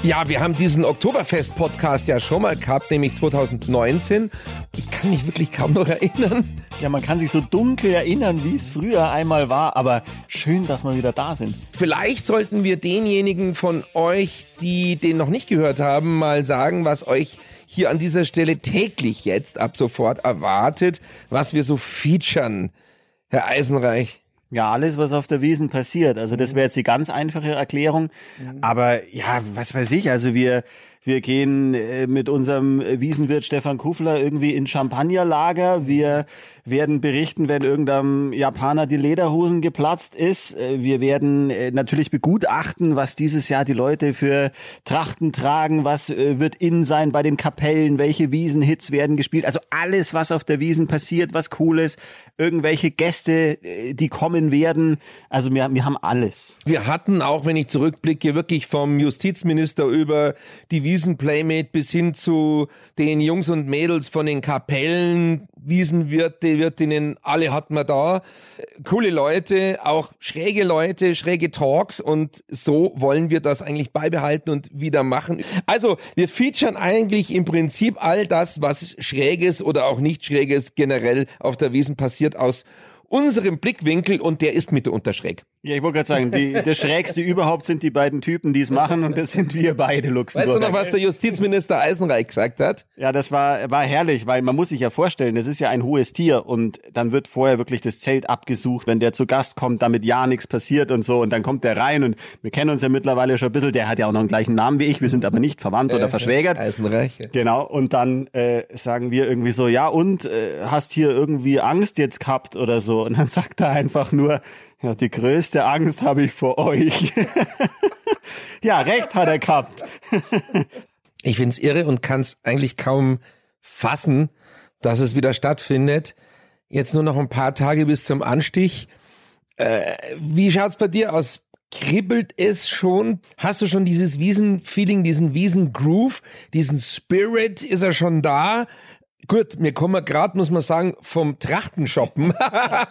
Ja, wir haben diesen Oktoberfest-Podcast ja schon mal gehabt, nämlich 2019. Ich kann mich wirklich kaum noch erinnern. Ja, man kann sich so dunkel erinnern, wie es früher einmal war, aber schön, dass wir wieder da sind. Vielleicht sollten wir denjenigen von euch, die den noch nicht gehört haben, mal sagen, was euch hier an dieser Stelle täglich jetzt ab sofort erwartet, was wir so featuren. Herr Eisenreich. Ja, alles, was auf der Wiesen passiert. Also das wäre jetzt die ganz einfache Erklärung. Aber ja, was weiß ich, also wir, wir gehen äh, mit unserem Wiesenwirt Stefan Kufler irgendwie in Champagnerlager. Wir werden berichten, wenn irgendeinem Japaner die Lederhosen geplatzt ist. Äh, Wir werden äh, natürlich begutachten, was dieses Jahr die Leute für Trachten tragen, was äh, wird in sein bei den Kapellen, welche Wiesenhits werden gespielt. Also alles, was auf der Wiesen passiert, was cool ist, irgendwelche Gäste, äh, die kommen werden. Also wir, wir haben alles. Wir hatten auch, wenn ich zurückblicke, wirklich vom Justizminister über die Wiesenplaymate bis hin zu den Jungs und Mädels von den Kapellen, Wiesenwirte, Wirtinnen, alle hatten wir da. Coole Leute, auch schräge Leute, schräge Talks und so wollen wir das eigentlich beibehalten und wieder machen. Also wir featuren eigentlich im Prinzip all das, was schräges oder auch nicht schräges generell auf der Wiesen passiert aus unserem Blickwinkel und der ist mitunter schräg. Ja, ich wollte gerade sagen, die, das Schrägste überhaupt sind die beiden Typen, die es machen und das sind wir beide Weißt Luxemburger. du noch, was der Justizminister Eisenreich gesagt hat? Ja, das war, war herrlich, weil man muss sich ja vorstellen, das ist ja ein hohes Tier und dann wird vorher wirklich das Zelt abgesucht, wenn der zu Gast kommt, damit ja nichts passiert und so und dann kommt der rein und wir kennen uns ja mittlerweile schon ein bisschen, der hat ja auch noch den gleichen Namen wie ich, wir sind aber nicht verwandt oder verschwägert. Eisenreich. ja. Genau, und dann äh, sagen wir irgendwie so, ja und, äh, hast hier irgendwie Angst jetzt gehabt oder so und dann sagt er einfach nur, ja, die größte Angst habe ich vor euch. ja, recht hat er gehabt. Ich find's irre und kann's eigentlich kaum fassen, dass es wieder stattfindet. Jetzt nur noch ein paar Tage bis zum Anstich. Äh, wie schaut's bei dir aus? Kribbelt es schon? Hast du schon dieses Wiesen-Feeling, diesen Wiesen-Groove, diesen Spirit? Ist er schon da? Gut, wir kommen gerade, muss man sagen, vom Trachtenshoppen.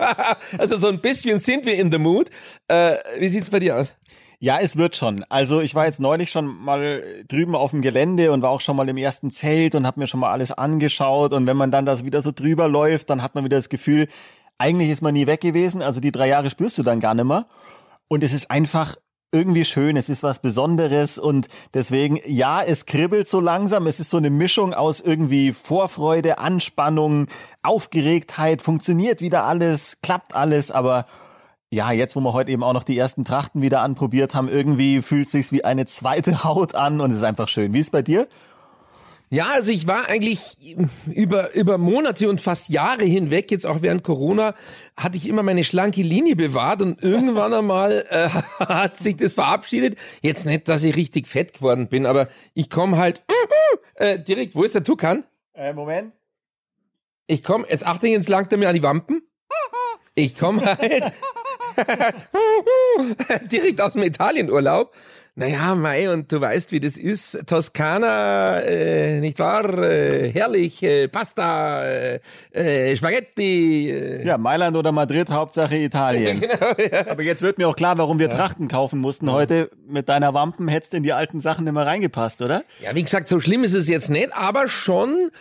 also so ein bisschen sind wir in the mood. Äh, wie sieht's bei dir aus? Ja, es wird schon. Also ich war jetzt neulich schon mal drüben auf dem Gelände und war auch schon mal im ersten Zelt und habe mir schon mal alles angeschaut. Und wenn man dann das wieder so drüber läuft, dann hat man wieder das Gefühl, eigentlich ist man nie weg gewesen. Also die drei Jahre spürst du dann gar nicht mehr. Und es ist einfach irgendwie schön, es ist was Besonderes und deswegen, ja, es kribbelt so langsam, es ist so eine Mischung aus irgendwie Vorfreude, Anspannung, Aufgeregtheit, funktioniert wieder alles, klappt alles, aber ja, jetzt, wo wir heute eben auch noch die ersten Trachten wieder anprobiert haben, irgendwie fühlt sich's wie eine zweite Haut an und es ist einfach schön. Wie ist es bei dir? Ja, also ich war eigentlich über, über Monate und fast Jahre hinweg, jetzt auch während Corona, hatte ich immer meine schlanke Linie bewahrt und irgendwann einmal äh, hat sich das verabschiedet. Jetzt nicht, dass ich richtig fett geworden bin, aber ich komme halt äh, direkt, wo ist der Tukan? Äh, Moment. Ich komme, jetzt achte ich, jetzt langt er mir an die Wampen. Ich komme halt direkt aus dem Italienurlaub. Naja, Mai, und du weißt, wie das ist. Toskana, äh, nicht wahr? Äh, herrlich, äh, Pasta, äh, äh, Spaghetti. Äh. Ja, Mailand oder Madrid, Hauptsache Italien. Genau, ja. Aber jetzt wird mir auch klar, warum wir Trachten kaufen mussten heute. Mit deiner Wampen hättest du in die alten Sachen immer reingepasst, oder? ja, wie gesagt, so schlimm ist es jetzt nicht, aber schon,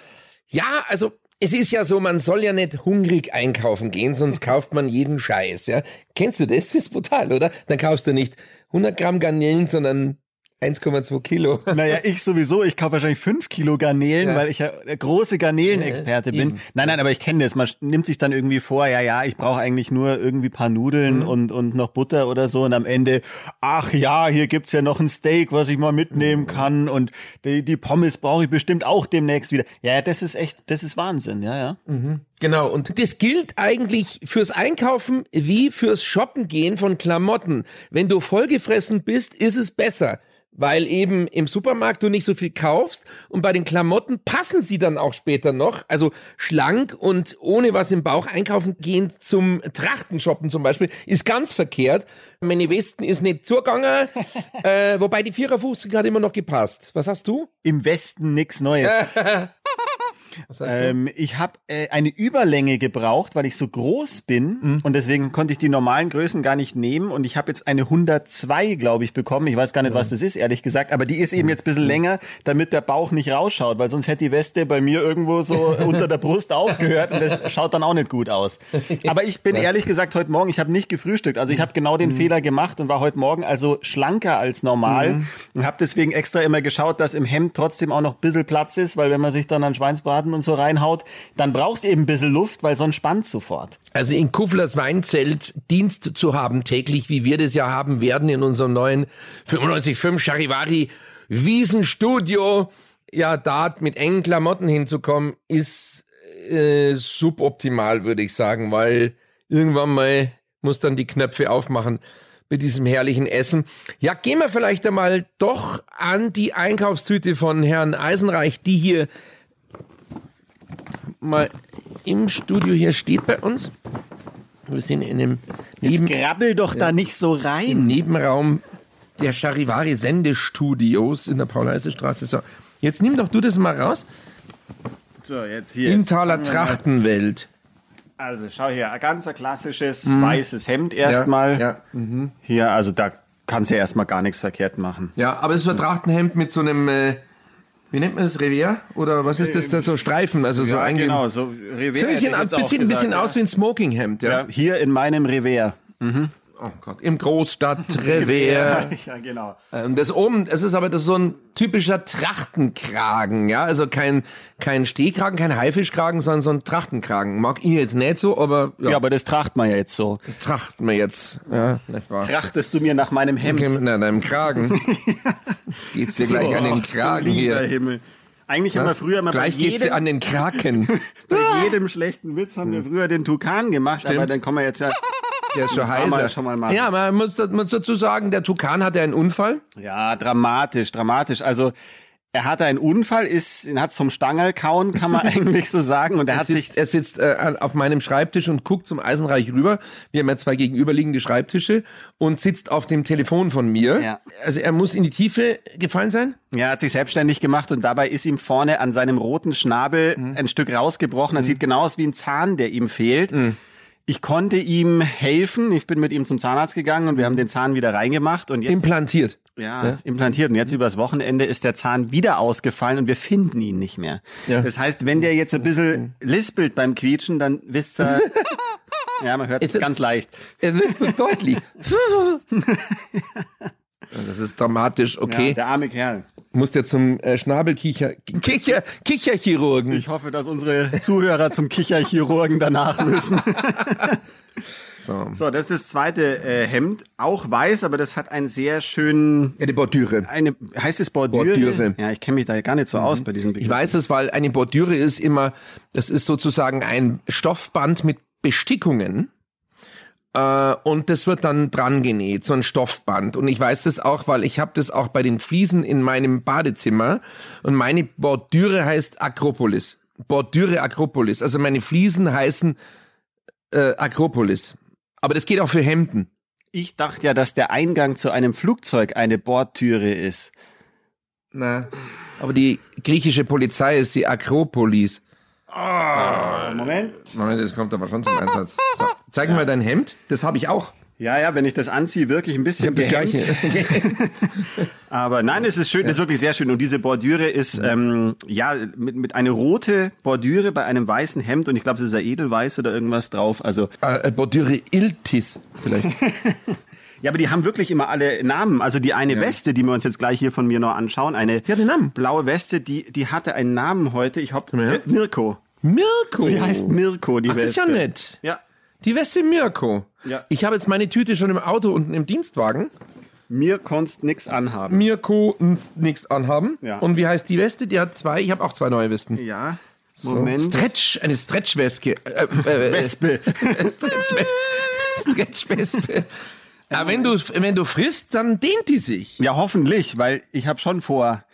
ja, also es ist ja so, man soll ja nicht hungrig einkaufen gehen, sonst kauft man jeden Scheiß, ja. Kennst du das? Das ist brutal, oder? Dann kaufst du nicht 100 Gramm Garnelen, sondern 1,2 Kilo. Naja, ich sowieso. Ich kaufe wahrscheinlich fünf Kilo Garnelen, Ja. weil ich ja der große Garnelenexperte Ja, bin. Nein, nein, aber ich kenne das. Man nimmt sich dann irgendwie vor, ja, ja, ich brauche eigentlich nur irgendwie paar Nudeln Mhm. und, und noch Butter oder so. Und am Ende, ach ja, hier gibt's ja noch ein Steak, was ich mal Mhm. mitnehmen kann. Und die, die Pommes brauche ich bestimmt auch demnächst wieder. Ja, das ist echt, das ist Wahnsinn, ja, ja. Genau, und das gilt eigentlich fürs Einkaufen wie fürs Shoppen gehen von Klamotten. Wenn du vollgefressen bist, ist es besser. Weil eben im Supermarkt du nicht so viel kaufst und bei den Klamotten passen sie dann auch später noch. Also schlank und ohne was im Bauch einkaufen gehen zum Trachtenshoppen zum Beispiel ist ganz verkehrt. Meine Westen ist nicht zugegangen, äh, wobei die 54 hat immer noch gepasst. Was hast du? Im Westen nix Neues. Was hast Ähm, ich habe äh, eine Überlänge gebraucht, weil ich so groß bin Mhm. und deswegen konnte ich die normalen Größen gar nicht nehmen und ich habe jetzt eine 102, glaube ich, bekommen. Ich weiß gar nicht, was das ist, ehrlich gesagt, aber die ist eben jetzt ein bisschen länger, damit der Bauch nicht rausschaut, weil sonst hätte die Weste bei mir irgendwo so unter der Brust aufgehört und das schaut dann auch nicht gut aus. Aber ich bin ehrlich gesagt heute Morgen, ich habe nicht gefrühstückt, also ich habe genau den Fehler gemacht und war heute Morgen also schlanker als normal und habe deswegen extra immer geschaut, dass im Hemd trotzdem auch noch ein bisschen Platz ist, weil wenn man sich dann an Schweinsbraten und so reinhaut, dann brauchst du eben ein bisschen Luft, weil sonst spannt sofort. Also in Kuflers Weinzelt Dienst zu haben täglich, wie wir das ja haben werden in unserem neuen 95.5 Charivari Wiesenstudio, ja, da mit engen Klamotten hinzukommen, ist äh, suboptimal, würde ich sagen, weil irgendwann mal muss dann die Knöpfe aufmachen mit diesem herrlichen Essen. Ja, gehen wir vielleicht einmal doch an die Einkaufstüte von Herrn Eisenreich, die hier mal im Studio hier steht bei uns. Wir sind in einem Neben Grabbel doch da nicht so im rein. Nebenraum der Charivari Sendestudios in der Paul-Heise-Straße. So, jetzt nimm doch du das mal raus. So, jetzt hier. Intaler Trachtenwelt. Also schau hier, ein ganz klassisches weißes Hemd erstmal. Mhm. Ja, ja. Hier, also da kannst du ja erstmal gar nichts verkehrt machen. ja, aber es ist ein Trachtenhemd mit so einem, äh, wie nennt man das, Revier? Oder was ist das da, so Streifen, also so ja, genau, so Revier. So ein bisschen, ein bisschen, ein bisschen gesagt, aus wie ein Smokinghemd, ja. ja. ja, hier in meinem Revier. Oh Gott, im Großstadtrevier. ja, genau. Ähm, Das oben, es ist aber das ist so ein typischer Trachtenkragen, ja, also kein kein Stehkragen, kein Haifischkragen, sondern so ein Trachtenkragen. Mag ich jetzt nicht so, aber ja, Ja, aber das tracht man ja jetzt so. das trachten wir jetzt, ja, nicht wahr? Trachtest du mir nach meinem Hemd? Okay, mit deinem Kragen. Jetzt geht's dir gleich an den Kragen Lieber hier. Himmel. Eigentlich haben wir Was? früher mal gleich bei geht's dir jedem, an den Kraken. bei jedem schlechten Witz haben wir früher den Tukan gemacht, aber dann kommen wir jetzt ja. Der ist schon heiser. schon mal machen. ja, man muss, muss dazu sagen, der Tukan hatte einen Unfall. Ja, dramatisch, dramatisch. Also er hatte einen Unfall, ist, ihn hat's vom Stangerl kauen, kann man eigentlich so sagen. Und er Er hat sich sitzt, er sitzt äh, auf meinem Schreibtisch und guckt zum Eisenreich rüber. Wir haben ja zwei gegenüberliegende Schreibtische und sitzt auf dem Telefon von mir. Ja. Also er muss in die Tiefe gefallen sein. Ja, er hat sich selbstständig gemacht und dabei ist ihm vorne an seinem roten Schnabel Mhm. ein Stück rausgebrochen. Das sieht genau aus wie ein Zahn, der ihm fehlt. Mhm. Ich konnte ihm helfen. Ich bin mit ihm zum Zahnarzt gegangen und wir haben den Zahn wieder reingemacht und jetzt Implantiert. ja, implantiert. Und jetzt übers Wochenende ist der Zahn wieder ausgefallen und wir finden ihn nicht mehr. Ja. Das heißt, wenn der jetzt ein bisschen lispelt beim Quietschen, dann wisst ihr, ja, man hört es ganz leicht. Er wird deutlich. Das ist dramatisch. Okay, Ja, der arme Kerl. Muss der zum äh, Schnabelkicher, Kicher, Kicherchirurgen. Ich hoffe, dass unsere Zuhörer zum Kicherchirurgen danach müssen. So. So, das ist das zweite äh, Hemd, auch weiß, aber das hat einen sehr schönen, Ja, die Bordüre. eine, heißt es Bordüre? Bordüre. Ja, ich kenne mich da gar nicht so aus bei diesem Begriff. Ich weiß es, weil eine Bordüre ist immer, das ist sozusagen ein Stoffband mit Bestickungen. Äh, und das wird dann dran genäht, so ein Stoffband. Und ich weiß das auch, weil ich habe das auch bei den Fliesen in meinem Badezimmer. Und meine Bordüre heißt Akropolis. Bordüre Akropolis. Also meine Fliesen heißen äh, Akropolis. Aber das geht auch für Hemden. Ich dachte ja, dass der Eingang zu einem Flugzeug eine Bordtüre ist. Na, aber die griechische Polizei ist die Akropolis. Moment. Moment, das kommt aber schon zum Einsatz. So, zeig mir mal dein Hemd. Das habe ich auch. Ja, ja, wenn ich das anziehe, wirklich ein bisschen Das gehemmt. gleiche. Aber nein, es ist schön, es ist wirklich sehr schön. Und diese Bordüre ist ähm, ja mit, mit eine rote Bordüre bei einem weißen Hemd und ich glaube, es ist ja edelweiß oder irgendwas drauf. Also äh, Bordüre Iltis vielleicht. ja, aber die haben wirklich immer alle Namen. Also die eine Weste, die wir uns jetzt gleich hier von mir noch anschauen, eine Ja, blaue Weste, die die hatte einen Namen heute. Ich hoffe, Ja. Mirko. Mirko. Sie heißt Mirko, die Ach, das ist Weste. ja nett. Ja. Die Weste Mirko. Ja. Ich habe jetzt meine Tüte schon im Auto unten im Dienstwagen. Mir konntest nix anhaben. Mirko nichts anhaben. Ja. Und wie heißt die Weste? Die hat zwei. Ich habe auch zwei neue Westen. Ja. So. Moment. Stretch, eine Stretchwespe. Äh, äh, Wespe. Stretchwespe. Stretchwespe. Aber wenn du, wenn du frisst, dann dehnt die sich. Ja, hoffentlich, weil ich habe schon vor,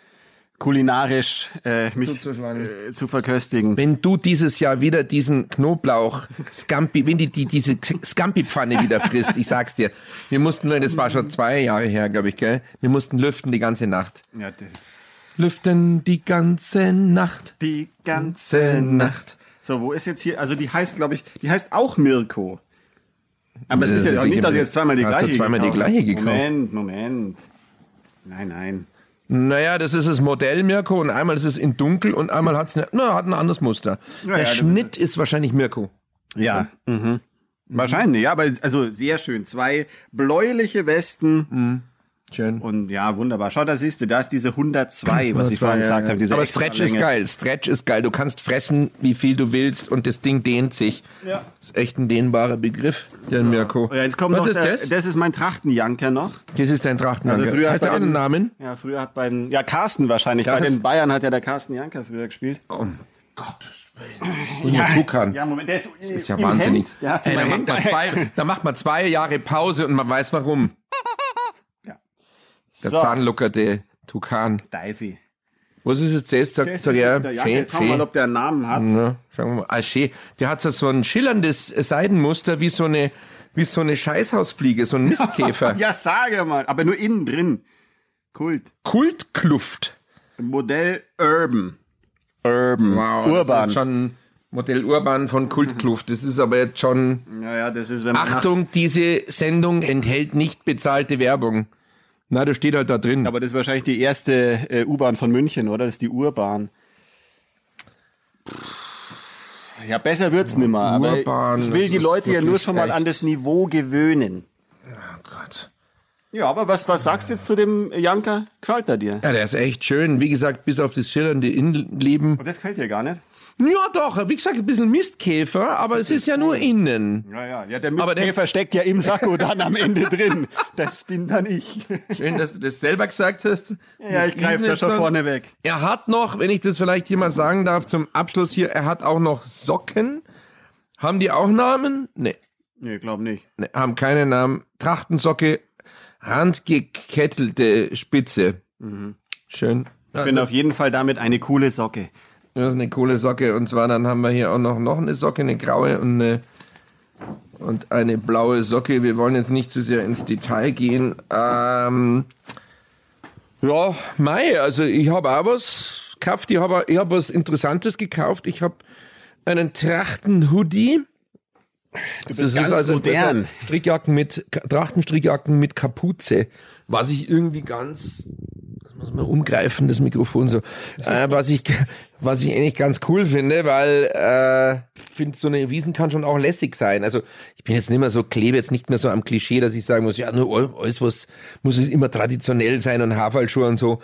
kulinarisch äh, mich Zuzuschlagen. äh, zu verköstigen. Wenn du dieses Jahr wieder diesen Knoblauch Scampi, wenn die, die diese Scampi-Pfanne wieder frisst, ich sag's dir, wir mussten, das war schon zwei Jahre her, glaube ich, gell? Wir mussten lüften die ganze Nacht. Ja, die, Lüften die ganze Nacht. die ganze Nacht. So, wo ist jetzt hier? Also die heißt, glaube ich, die heißt auch Mirko. Aber es ist ja auch nicht, dass ich jetzt zweimal die hast du gleiche zweimal die gleiche gekauft? Moment, Moment. Nein, nein. Naja, das ist das Modell Mirko und einmal ist es in dunkel und einmal hat's ne, na, hat ein anderes Muster. Ja, Der Schnitt ist wahrscheinlich Mirko. Ja. Mhm. Wahrscheinlich, ja, aber also sehr schön. Zwei bläuliche Westen Schön. und ja, wunderbar. Schau, da siehst du, da ist diese 102, was ich vorhin gesagt habe. Diese Aber Stretch ist geil. Stretch ist geil. Du kannst fressen, wie viel du willst und das Ding dehnt sich. Ja. ist echt ein dehnbarer Begriff, der Mirko. Ja, jetzt kommt Was noch ist der, das? Das ist mein Trachtenjanker noch. Das ist dein Trachtenanker. Also früher heißt der bei auch einen Namen? Ja, früher hat bei den, ja, Carsten wahrscheinlich. Bei Carsten. den Bayern hat ja der Carsten Janker früher gespielt. Um Gottes Willen. Ja, Tukan. Ja, Moment, der ist, Das ist ja wahnsinnig. Hemd. Ey, da, macht Hemd. man zwei, da macht man zwei Jahre Pause und man weiß warum. Der So. zahnlockerte Tukan. Divey. Was ist jetzt das? Sag, Das sag ist ja, der Janker. schön, Schau mal, ob der einen Namen hat. Ja, schauen wir mal. Ah, schön. Der hat so- so ein schillerndes Seidenmuster wie so eine, wie so eine Scheißhausfliege, so ein Mistkäfer. Ja, sage mal. Aber nur innen drin. Kult. Kultkluft. Modell Urban. Urban. Wow. Urban. Schon Modell Urban von Kultkluft. Das ist aber jetzt schon, Ja, ja, das ist, wenn man Achtung, diese Sendung enthält nicht bezahlte Werbung. Na, das steht halt da drin. Aber das ist wahrscheinlich die erste äh, U-Bahn von München, oder? Das ist die Urbahn. Ja, besser wird's nimmer. Aber Urban, ich will die Leute ja nur schon mal echt- an das Niveau gewöhnen. oh Gott. Ja, aber was, was sagst du jetzt zu dem Janker? Gefällt er dir? Ja, der ist echt schön. Wie gesagt, bis auf das schillernde Innenleben. Und das gefällt dir gar nicht? Ja, doch. Wie gesagt, ein bisschen Mistkäfer, aber es ist ja nur innen. Ja, ja. Ja, der Aber der- Mistkäfer steckt ja im Sakko dann am Ende drin. Das bin dann ich. Schön, dass du das selber gesagt hast. Ja, ich greife da schon vorne weg. Er hat noch, wenn ich das vielleicht hier mal sagen darf, zum Abschluss hier, er hat auch noch Socken. Haben die auch Namen? Nee, Nee, glaub nicht. nee haben keine Namen. Trachtensocke, handgekettelte Spitze. Schön. Ich bin auf jeden Fall damit eine coole Socke. Das ist eine coole Socke. Und zwar dann haben wir hier auch noch, noch eine Socke, eine graue und eine, und eine blaue Socke. Wir wollen jetzt nicht zu sehr ins Detail gehen. Ähm, ja, Mai, also ich habe auch was gekauft. Ich habe ich hab was Interessantes gekauft. Ich habe einen Trachten-Hoodie. Das bist ganz modern. Strickjacken mit, Trachtenstrickjacken mit Kapuze. Was ich irgendwie ganz, muss man umgreifen, das Mikrofon so, äh, was ich, was ich eigentlich ganz cool finde, weil, äh, finde, so eine Wiesen kann schon auch lässig sein. Also, ich bin jetzt nicht mehr so, klebe jetzt nicht mehr so am Klischee, dass ich sagen muss, ja, nur all- alles was, muss es immer traditionell sein und Haarfallschuhe und so.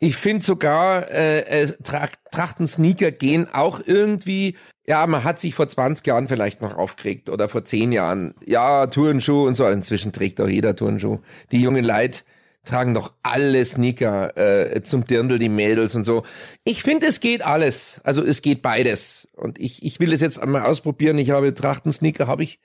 Ich finde sogar, äh, äh, Tra Trachten-Sneaker gehen auch irgendwie, ja, man hat sich vor 20 Jahren vielleicht noch aufgeregt oder vor 10 Jahren. Ja, Turnschuh und so. Inzwischen trägt auch jeder Turnschuh. Die jungen Leute tragen doch alle Sneaker äh, zum Dirndl, die Mädels und so. Ich finde, es geht alles. Also es geht beides. Und ich, ich will es jetzt einmal ausprobieren. Ich habe Trachten-Sneaker, habe ich.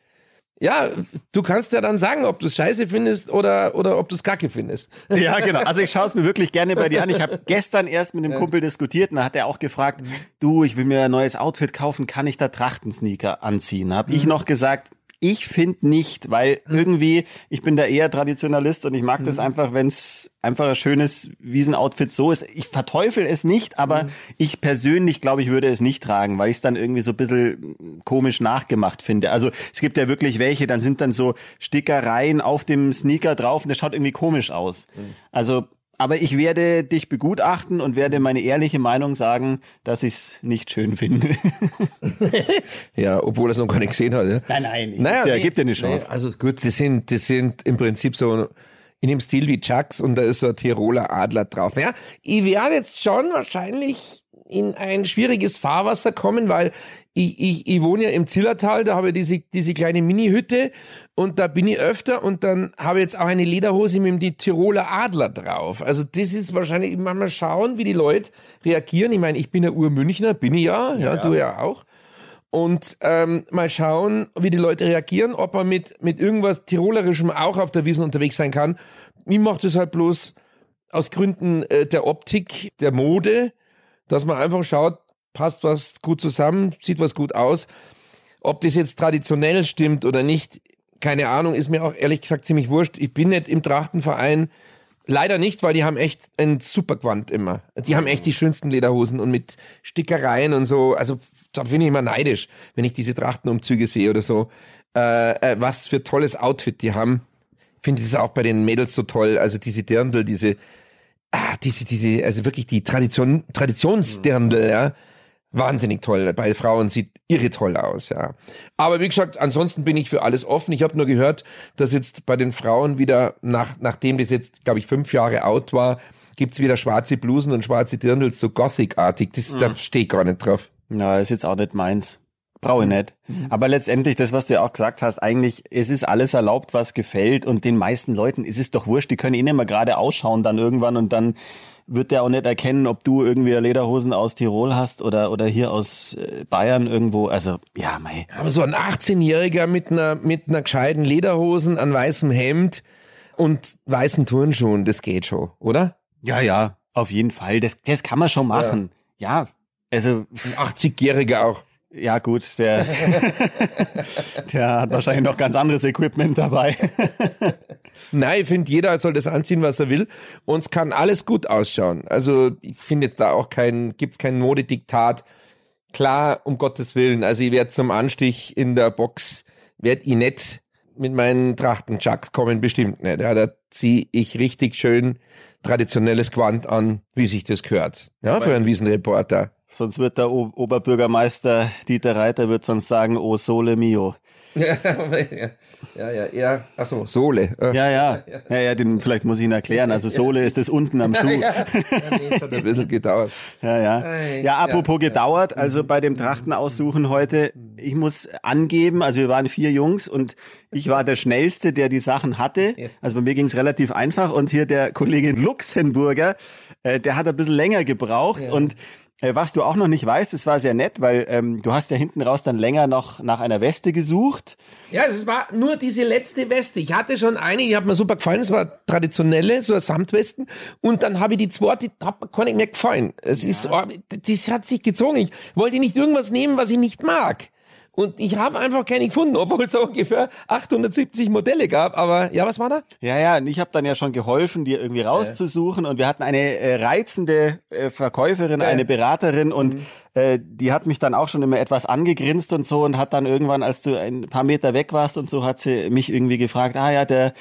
Ja, du kannst ja dann sagen, ob du es scheiße findest oder, oder ob du es kacke findest. Ja, genau. Also ich schaue es mir wirklich gerne bei dir an. Ich habe gestern erst mit einem Kumpel diskutiert und da hat er auch gefragt, du, ich will mir ein neues Outfit kaufen, kann ich da Trachtensneaker anziehen? Habe ich noch gesagt, ich finde nicht, weil irgendwie, ich bin da eher Traditionalist und ich mag das einfach, wenn es einfach ein schönes Wiesenoutfit so ist. Ich verteufel es nicht, aber ich persönlich glaube, ich würde es nicht tragen, weil ich es dann irgendwie so ein bisschen komisch nachgemacht finde. Also es gibt ja wirklich welche, dann sind dann so Stickereien auf dem Sneaker drauf und der schaut irgendwie komisch aus. Also aber ich werde dich begutachten und werde meine ehrliche Meinung sagen, dass ich es nicht schön finde. Ja, obwohl er es noch gar nicht gesehen hat. Ja. Nein, nein, ich Naja, nee, geb dir eine Chance. Nee, also gut, sie sind, die sind im Prinzip so in dem Stil wie Chucks und da ist so ein Tiroler Adler drauf. Ja, ich werde jetzt schon wahrscheinlich in ein schwieriges Fahrwasser kommen, weil ich, ich, ich wohne ja im Zillertal, da habe ich diese, diese kleine Mini-Hütte und da bin ich öfter und dann habe ich jetzt auch eine Lederhose mit dem Tiroler Adler drauf. Also das ist wahrscheinlich, mal schauen, wie die Leute reagieren. Ich meine, ich bin ja Urmünchner, bin ich ja, ja, du ja auch. und ähm, mal schauen, wie die Leute reagieren, ob er mit, mit irgendwas Tirolerischem auch auf der Wiesn unterwegs sein kann. Mir macht es halt bloß aus Gründen äh, der Optik, der Mode, dass man einfach schaut, passt was gut zusammen, sieht was gut aus. Ob das jetzt traditionell stimmt oder nicht, keine Ahnung, ist mir auch ehrlich gesagt ziemlich wurscht. Ich bin nicht im Trachtenverein. Leider nicht, weil die haben echt ein super Quant immer. Die haben echt die schönsten Lederhosen und mit Stickereien und so. Also da bin ich immer neidisch, wenn ich diese Trachtenumzüge sehe oder so. Äh, äh, was für tolles Outfit die haben. Ich finde das auch bei den Mädels so toll. Also diese Dirndl, diese, ah, diese, diese, also wirklich die Tradition, Traditionsdirndl, ja wahnsinnig toll. Bei Frauen sieht irre toll aus, ja. Aber wie gesagt, ansonsten bin ich für alles offen. Ich habe nur gehört, dass jetzt bei den Frauen wieder, nach, nachdem das jetzt, glaube ich, fünf Jahre out war, gibt's wieder schwarze Blusen und schwarze Dirndls, so Gothic-artig. Das, mhm. Da stehe ich gar nicht drauf. Ja, ist jetzt auch nicht meins. Brauche ich nicht. Aber letztendlich, das, was du ja auch gesagt hast, eigentlich, es ist alles erlaubt, was gefällt und den meisten Leuten ist es doch wurscht, die können eh nicht mehr gerade ausschauen dann irgendwann und dann wird der auch nicht erkennen, ob du irgendwie Lederhosen aus Tirol hast oder, oder hier aus äh, Bayern irgendwo. Also, ja, mei. Aber so ein 18-Jähriger mit einer, mit einer gescheiten Lederhosen, an weißem Hemd und weißen Turnschuhen, das geht schon, oder? Ja, ja, auf jeden Fall. Das, das kann man schon machen. Ja, ja also. Ein 80-Jähriger auch. Ja, gut, der, der hat wahrscheinlich noch ganz anderes Equipment dabei. Nein, ich finde, jeder soll das anziehen, was er will. Und es kann alles gut ausschauen. Also ich finde jetzt da auch kein, gibt's kein Modediktat. Klar, um Gottes Willen. Also ich werde zum Anstich in der Box, werd ich nicht mit meinen Trachtenchucks kommen, bestimmt nicht. Ja, da ziehe ich richtig schön traditionelles Quant an, wie sich das gehört. Ja, für einen Wiesenreporter. Sonst wird der o Oberbürgermeister Dieter Reiter wird sonst sagen, oh Sole mio. ja, ja, ja, ja, achso, Sohle. Ja, ja, ja, ja, den, vielleicht muss ich ihn erklären. Also Sohle ist das unten am Schuh. Ja, ja. nee, es hat ein bisschen gedauert. Ja, ja. Ja, apropos gedauert, also bei dem Trachtenaussuchen heute, ich muss angeben, also wir waren vier Jungs und ich war der Schnellste, der die Sachen hatte. Also bei mir ging es relativ einfach und hier der Kollege Luxemburger, äh, der hat ein bisschen länger gebraucht und äh, was du auch noch nicht weißt, es war sehr nett, weil ähm, du hast ja hinten raus dann länger noch nach einer Weste gesucht. Ja, es war nur diese letzte Weste. Ich hatte schon eine, die hat mir super gefallen. Es war traditionelle, so eine Samtwesten. Und dann habe ich die zweite, die hat mir gar nicht mehr gefallen. Es ja. ist, oh, das hat sich gezogen. Ich wollte nicht irgendwas nehmen, was ich nicht mag. Und ich habe einfach keine gefunden, obwohl es ungefähr 870 Modelle gab. Aber ja, was war da? Ja, ja, und ich habe dann ja schon geholfen, dir irgendwie rauszusuchen. Und wir hatten eine äh, reizende äh, Verkäuferin, eine Beraterin und mhm. Äh, die hat mich dann auch schon immer etwas angegrinst und so und hat dann irgendwann, als du ein paar Meter weg warst und so, hat sie mich irgendwie gefragt, ah ja, der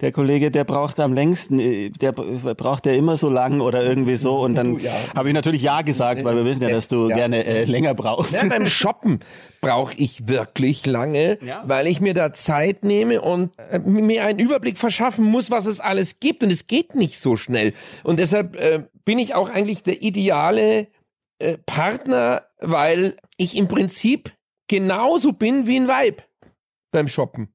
der Kollege, der braucht am längsten, äh, der braucht ja immer so lang oder irgendwie so. Und dann ja. habe ich natürlich Ja gesagt, weil wir wissen ja, dass du ja. gerne äh, länger brauchst. Ja, beim Shoppen brauche ich wirklich lange, weil ich mir da Zeit nehme und äh, mir einen Überblick verschaffen muss, was es alles gibt. Und es geht nicht so schnell. Und deshalb äh, bin ich auch eigentlich der ideale äh, Partner, weil ich im Prinzip genauso bin wie ein Weib beim Shoppen.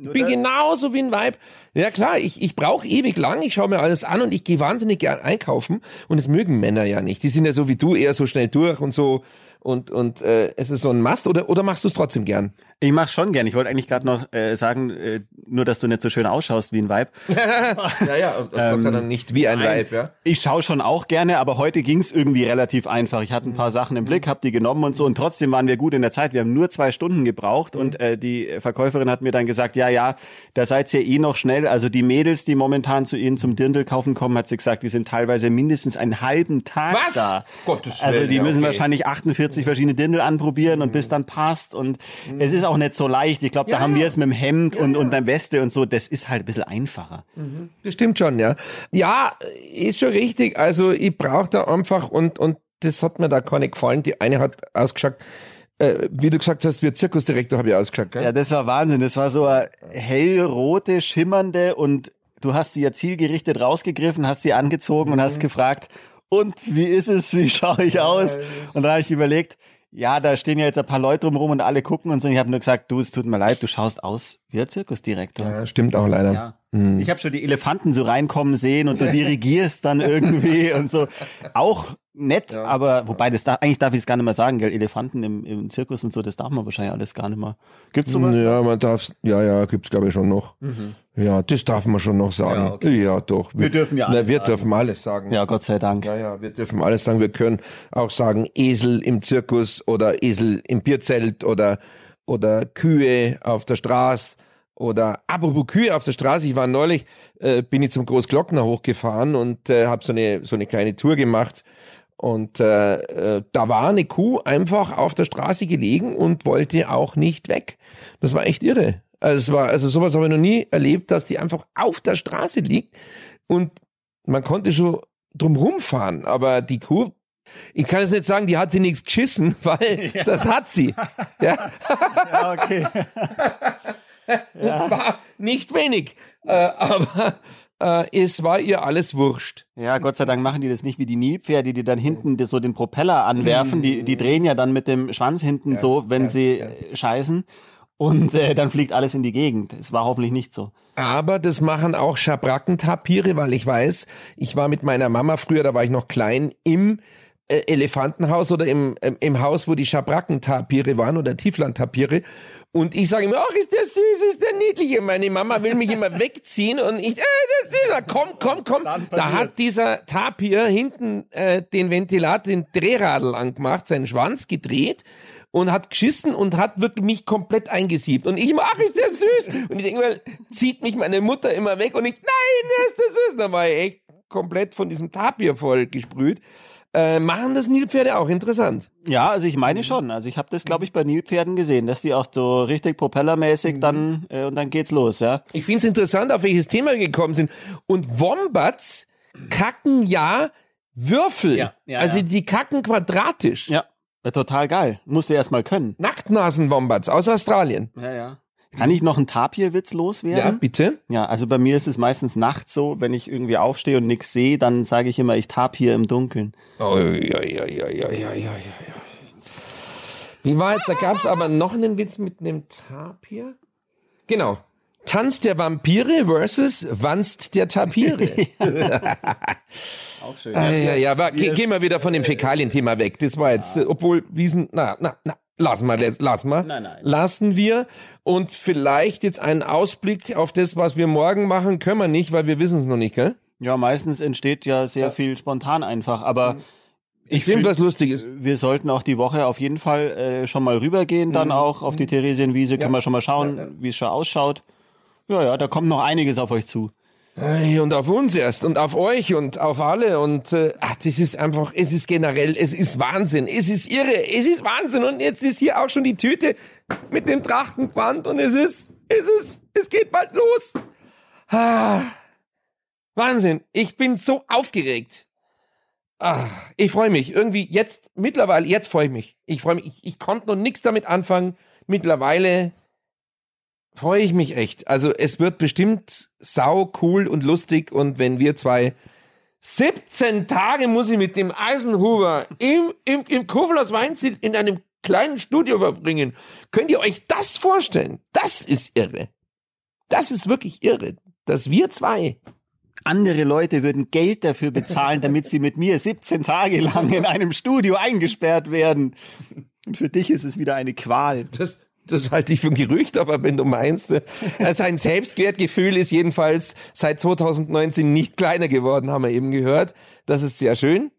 Ich bin genauso wie ein Weib. Ja klar, ich, ich brauche ewig lang, ich schaue mir alles an und ich gehe wahnsinnig gern einkaufen und das mögen Männer ja nicht. Die sind ja so wie du eher so schnell durch und so und und äh, es ist so ein Mast oder oder machst du es trotzdem gern? Ich mach's schon gern. Ich wollte eigentlich gerade noch äh, sagen, äh, nur dass du nicht so schön ausschaust wie ein Weib. ja, ja, und, und ähm, Gott nicht wie ein nein, Weib, ja. Ich schaue schon auch gerne, aber heute ging's irgendwie relativ einfach. Ich hatte ein paar Sachen im Blick, habe die genommen und so und trotzdem waren wir gut in der Zeit. Wir haben nur zwei Stunden gebraucht mhm. und äh, die Verkäuferin hat mir dann gesagt, ja, ja, da seid ihr eh noch schnell. Also die Mädels, die momentan zu ihnen zum Dirndl kaufen kommen, hat sie gesagt, die sind teilweise mindestens einen halben Tag Was? da. Gottes also die müssen okay. wahrscheinlich 48 verschiedene Dirndl anprobieren und bis dann passt und mhm. es ist auch nicht so leicht. Ich glaube, ja. da haben wir es mit dem Hemd ja. und, und der Weste und so. Das ist halt ein bisschen einfacher. Mhm. Das stimmt schon, ja. Ja, ist schon richtig. Also ich brauche da einfach und, und das hat mir da gar nicht gefallen. Die eine hat ausgeschaut, äh, wie du gesagt hast, wie Zirkusdirektor habe ich ausgeschaut. Gell? Ja, das war Wahnsinn. Das war so eine hellrote, schimmernde und du hast sie ja zielgerichtet rausgegriffen, hast sie angezogen mhm. und hast gefragt, und wie ist es, wie schaue ich aus? Und da habe ich überlegt, ja, da stehen ja jetzt ein paar Leute drumherum und alle gucken und so. Ich habe nur gesagt, du, es tut mir leid, du schaust aus wie ein Zirkusdirektor. Ja, stimmt auch leider. Ja. Mhm. Ich habe schon die Elefanten so reinkommen sehen und du dirigierst dann irgendwie und so. Auch nett, ja. aber wobei das da eigentlich darf ich es gar nicht mehr sagen, gell? Elefanten im, im Zirkus und so, das darf man wahrscheinlich alles gar nicht mehr. Gibt's sowas? Ja, man darf, ja, ja, gibt's glaube ich schon noch. Mhm. Ja, das darf man schon noch sagen. Ja, okay. ja doch. Wir, wir, dürfen ja alles na, wir sagen. dürfen alles sagen. Ja, Gott sei Dank. Ja, ja, wir dürfen alles sagen. Wir können auch sagen Esel im Zirkus oder Esel im Bierzelt oder oder Kühe auf der Straße oder apropos Kühe auf der Straße. Ich war neulich, äh, bin ich zum Großglockner hochgefahren und äh, habe so eine so eine kleine Tour gemacht und äh, äh, da war eine Kuh einfach auf der Straße gelegen und wollte auch nicht weg. Das war echt irre. Also es war, also sowas habe ich noch nie erlebt, dass die einfach auf der Straße liegt und man konnte schon drum fahren, aber die Kuh, ich kann jetzt nicht sagen, die hat sie nichts geschissen, weil ja. das hat sie. Ja, ja okay. und ja. zwar nicht wenig, äh, aber äh, es war ihr alles wurscht. Ja, Gott sei Dank machen die das nicht wie die Nilpferde, die dann hinten so den Propeller anwerfen. Die, die drehen ja dann mit dem Schwanz hinten ja, so, wenn ja, sie ja. scheißen. Und äh, dann fliegt alles in die Gegend. Es war hoffentlich nicht so. Aber das machen auch Schabrackentapire, weil ich weiß, ich war mit meiner Mama früher, da war ich noch klein, im äh, Elefantenhaus oder im, äh, im Haus, wo die Schabrackentapire waren oder Tieflandtapire. Und ich sage immer, ach, ist der süß, ist der niedliche. Meine Mama will mich immer wegziehen und ich, äh, das ist süß, komm, komm, komm. Da hat dieser Tapir hinten äh, den Ventilator, den Drehradl angemacht, seinen Schwanz gedreht und hat geschissen und hat wirklich mich komplett eingesiebt. Und ich immer, ach, ist der süß. Und ich denke immer, zieht mich meine Mutter immer weg und ich, nein, der ist der süß. Da war ich echt komplett von diesem Tapir voll gesprüht. Äh, machen das Nilpferde auch interessant? Ja, also ich meine schon. Also ich habe das, glaube ich, bei Nilpferden gesehen, dass die auch so richtig propellermäßig mhm. dann äh, und dann geht's los, ja. Ich finde es interessant, auf welches Thema wir gekommen sind. Und Wombats kacken ja Würfel. Ja, ja, also ja. die kacken quadratisch. Ja, total geil. Musst du erst mal können. Nacktnasen-Wombats aus Australien. Ja, ja. Kann ich noch einen Tapirwitz loswerden? Ja, bitte. Ja, also bei mir ist es meistens nachts so, wenn ich irgendwie aufstehe und nichts sehe, dann sage ich immer, ich tapir im Dunkeln. Oh, ja, ja, ja, ja, ja, ja, ja. Wie war es? Da gab es aber noch einen Witz mit einem Tapir. Genau. Tanz der Vampire versus Wanst der Tapire. Auch schön. Ah, ja, ja, ja, aber gehen wir wieder von dem Fäkalien-Thema weg. Das war jetzt, obwohl Wiesen, na, na, na, Lassen wir jetzt, lassen wir. Nein, nein. Lassen wir. Und vielleicht jetzt einen Ausblick auf das, was wir morgen machen, können wir nicht, weil wir wissen es noch nicht, gell? Ja, meistens entsteht ja sehr ja. viel spontan einfach, aber mhm. ich finde was Lustiges. Wir sollten auch die Woche auf jeden Fall äh, schon mal rübergehen, dann mhm. auch auf die mhm. Theresienwiese, ja. können wir schon mal schauen, ja, wie es schon ausschaut. Ja, ja, da kommt noch einiges auf euch zu. Und auf uns erst und auf euch und auf alle und äh, ach, das ist einfach, es ist generell, es ist Wahnsinn, es ist irre, es ist Wahnsinn und jetzt ist hier auch schon die Tüte mit dem Trachtenband und es ist, es ist, es geht bald los. Ah, Wahnsinn, ich bin so aufgeregt. Ah, ich freue mich irgendwie jetzt mittlerweile, jetzt freue ich mich. Ich freue mich, ich, ich konnte noch nichts damit anfangen. Mittlerweile freue ich mich echt. Also es wird bestimmt sau cool und lustig und wenn wir zwei 17 Tage muss ich mit dem Eisenhuber im, im, im Kofler Weinziel in einem kleinen Studio verbringen. Könnt ihr euch das vorstellen? Das ist irre. Das ist wirklich irre, dass wir zwei andere Leute würden Geld dafür bezahlen, damit sie mit mir 17 Tage lang in einem Studio eingesperrt werden. Und für dich ist es wieder eine Qual. Das, das halte ich für ein Gerücht, aber wenn du meinst, äh, sein Selbstwertgefühl ist jedenfalls seit 2019 nicht kleiner geworden, haben wir eben gehört. Das ist sehr schön.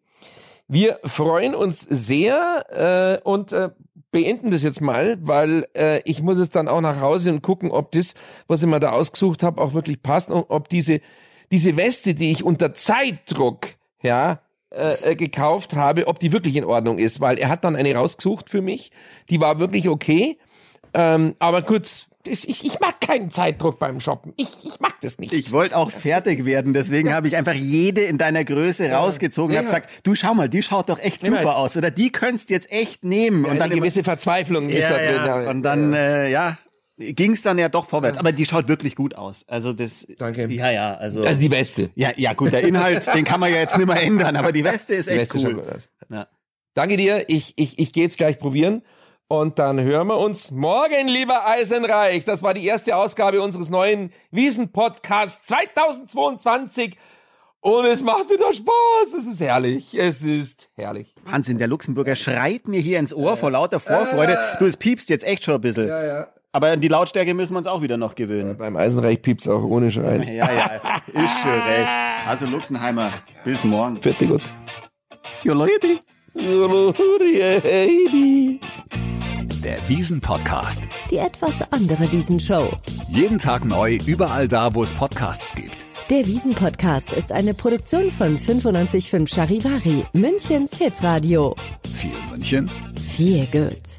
Wir freuen uns sehr äh, und äh, beenden das jetzt mal, weil äh, ich muss es dann auch nach Hause und gucken, ob das, was ich mir da ausgesucht habe, auch wirklich passt und ob diese diese Weste, die ich unter Zeitdruck ja äh, äh gekauft habe, ob die wirklich in Ordnung ist, weil er hat dann eine rausgesucht für mich, die war wirklich okay ähm, aber gut, ich, ich mag keinen Zeitdruck beim Shoppen. Ich, ich mag das nicht. Ich wollte auch fertig werden, deswegen habe ich einfach jede in deiner Größe ja. rausgezogen ja. und habe gesagt, du schau mal, die schaut doch echt super aus oder die könntest jetzt echt nehmen. Ja, und dann eine gewisse Verzweiflung ist da drin. Und dann, äh, ja, ging es dann ja doch vorwärts. Aber die schaut wirklich gut aus. Also das. Danke. Ja, ja. Also. Das ist die Beste. Ja, ja, gut. Der Inhalt, den kann man ja jetzt nicht mehr ändern. Aber die Weste ist echt die Weste cool. Ja. Danke dir. Ich, ich, ich gehe jetzt gleich probieren. Und dann hören wir uns morgen, lieber Eisenreich. Das war die erste Ausgabe unseres neuen Wiesen-Podcasts 2022. Und es macht wieder Spaß. Es ist herrlich. Es ist herrlich. Wahnsinn, der Luxemburger schreit mir hier ins Ohr vor lauter Vorfreude. Du, es piepst jetzt echt schon ein bisschen. Ja, ja. Aber an die Lautstärke müssen wir uns auch wieder noch gewöhnen. Beim Eisenreich piept's auch ohne Schreien. Ja, ja, ist schon recht. Also Luxenheimer, bis morgen. Fertig gut. Ja, Leute. Der Wiesen-Podcast. Die etwas andere Wiesenshow. Jeden Tag neu, überall da, wo es Podcasts gibt. Der Wiesen-Podcast ist eine Produktion von 955 Charivari, Münchens Hitradio. Viel München, Viel gut.